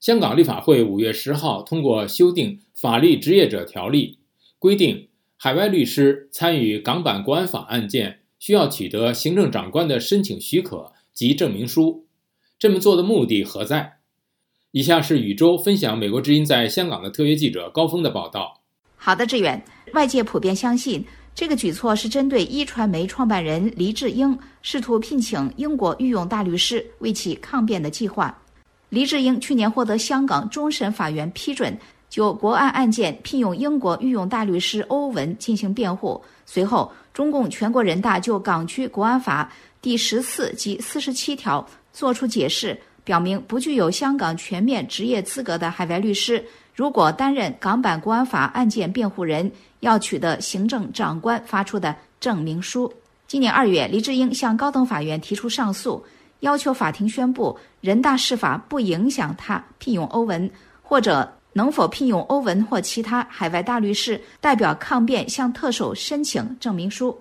香港立法会五月十号通过修订《法律职业者条例》，规定海外律师参与港版国安法案件需要取得行政长官的申请许可及证明书。这么做的目的何在？以下是宇宙分享美国之音在香港的特约记者高峰的报道。好的，志远，外界普遍相信这个举措是针对一传媒创办人黎智英试图聘请英国御用大律师为其抗辩的计划。黎智英去年获得香港终审法院批准，就国安案件聘用英国御用大律师欧文进行辩护。随后，中共全国人大就港区国安法第十四及四十七条作出解释，表明不具有香港全面执业资格的海外律师，如果担任港版国安法案件辩护人，要取得行政长官发出的证明书。今年二月，黎智英向高等法院提出上诉。要求法庭宣布人大释法不影响他聘用欧文，或者能否聘用欧文或其他海外大律师代表抗辩向特首申请证明书。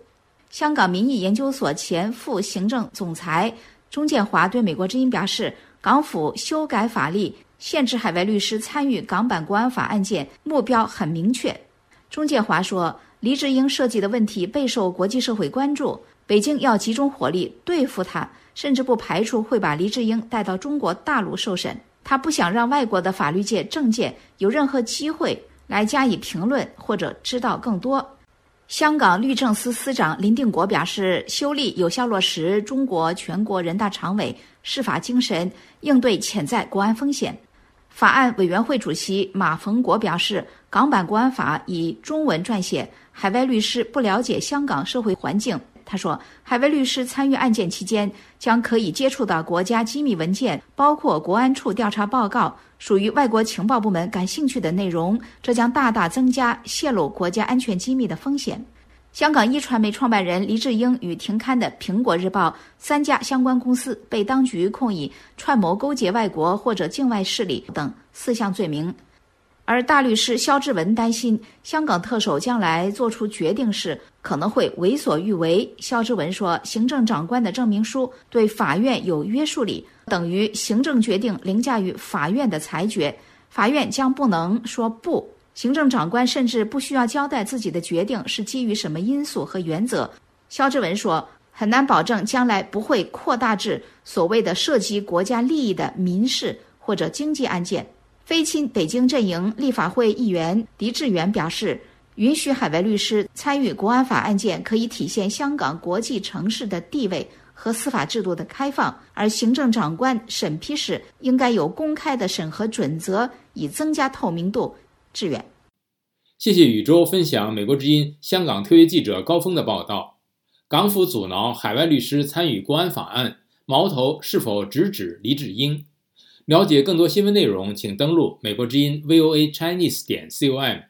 香港民意研究所前副行政总裁钟建华对美国之音表示，港府修改法律限制海外律师参与港版国安法案件，目标很明确。钟建华说，黎智英涉及的问题备受国际社会关注，北京要集中火力对付他。甚至不排除会把黎智英带到中国大陆受审。他不想让外国的法律界、政界有任何机会来加以评论或者知道更多。香港律政司司长林定国表示，修例有效落实中国全国人大常委释法精神，应对潜在国安风险。法案委员会主席马逢国表示，港版国安法以中文撰写，海外律师不了解香港社会环境。他说，海外律师参与案件期间，将可以接触到国家机密文件，包括国安处调查报告，属于外国情报部门感兴趣的内容，这将大大增加泄露国家安全机密的风险。香港一传媒创办人黎智英与停刊的《苹果日报》三家相关公司被当局控以串谋勾结外国或者境外势力等四项罪名。而大律师肖志文担心，香港特首将来做出决定时可能会为所欲为。肖志文说：“行政长官的证明书对法院有约束力，等于行政决定凌驾于法院的裁决，法院将不能说不。行政长官甚至不需要交代自己的决定是基于什么因素和原则。”肖志文说：“很难保证将来不会扩大至所谓的涉及国家利益的民事或者经济案件。”非亲北京阵营立法会议员狄志远表示，允许海外律师参与国安法案件，可以体现香港国际城市的地位和司法制度的开放。而行政长官审批时应该有公开的审核准则，以增加透明度。志远，谢谢宇宙分享美国之音香港特约记者高峰的报道。港府阻挠海外律师参与国安法案，矛头是否直指黎智英？了解更多新闻内容，请登录美国之音 VOA Chinese 点 com。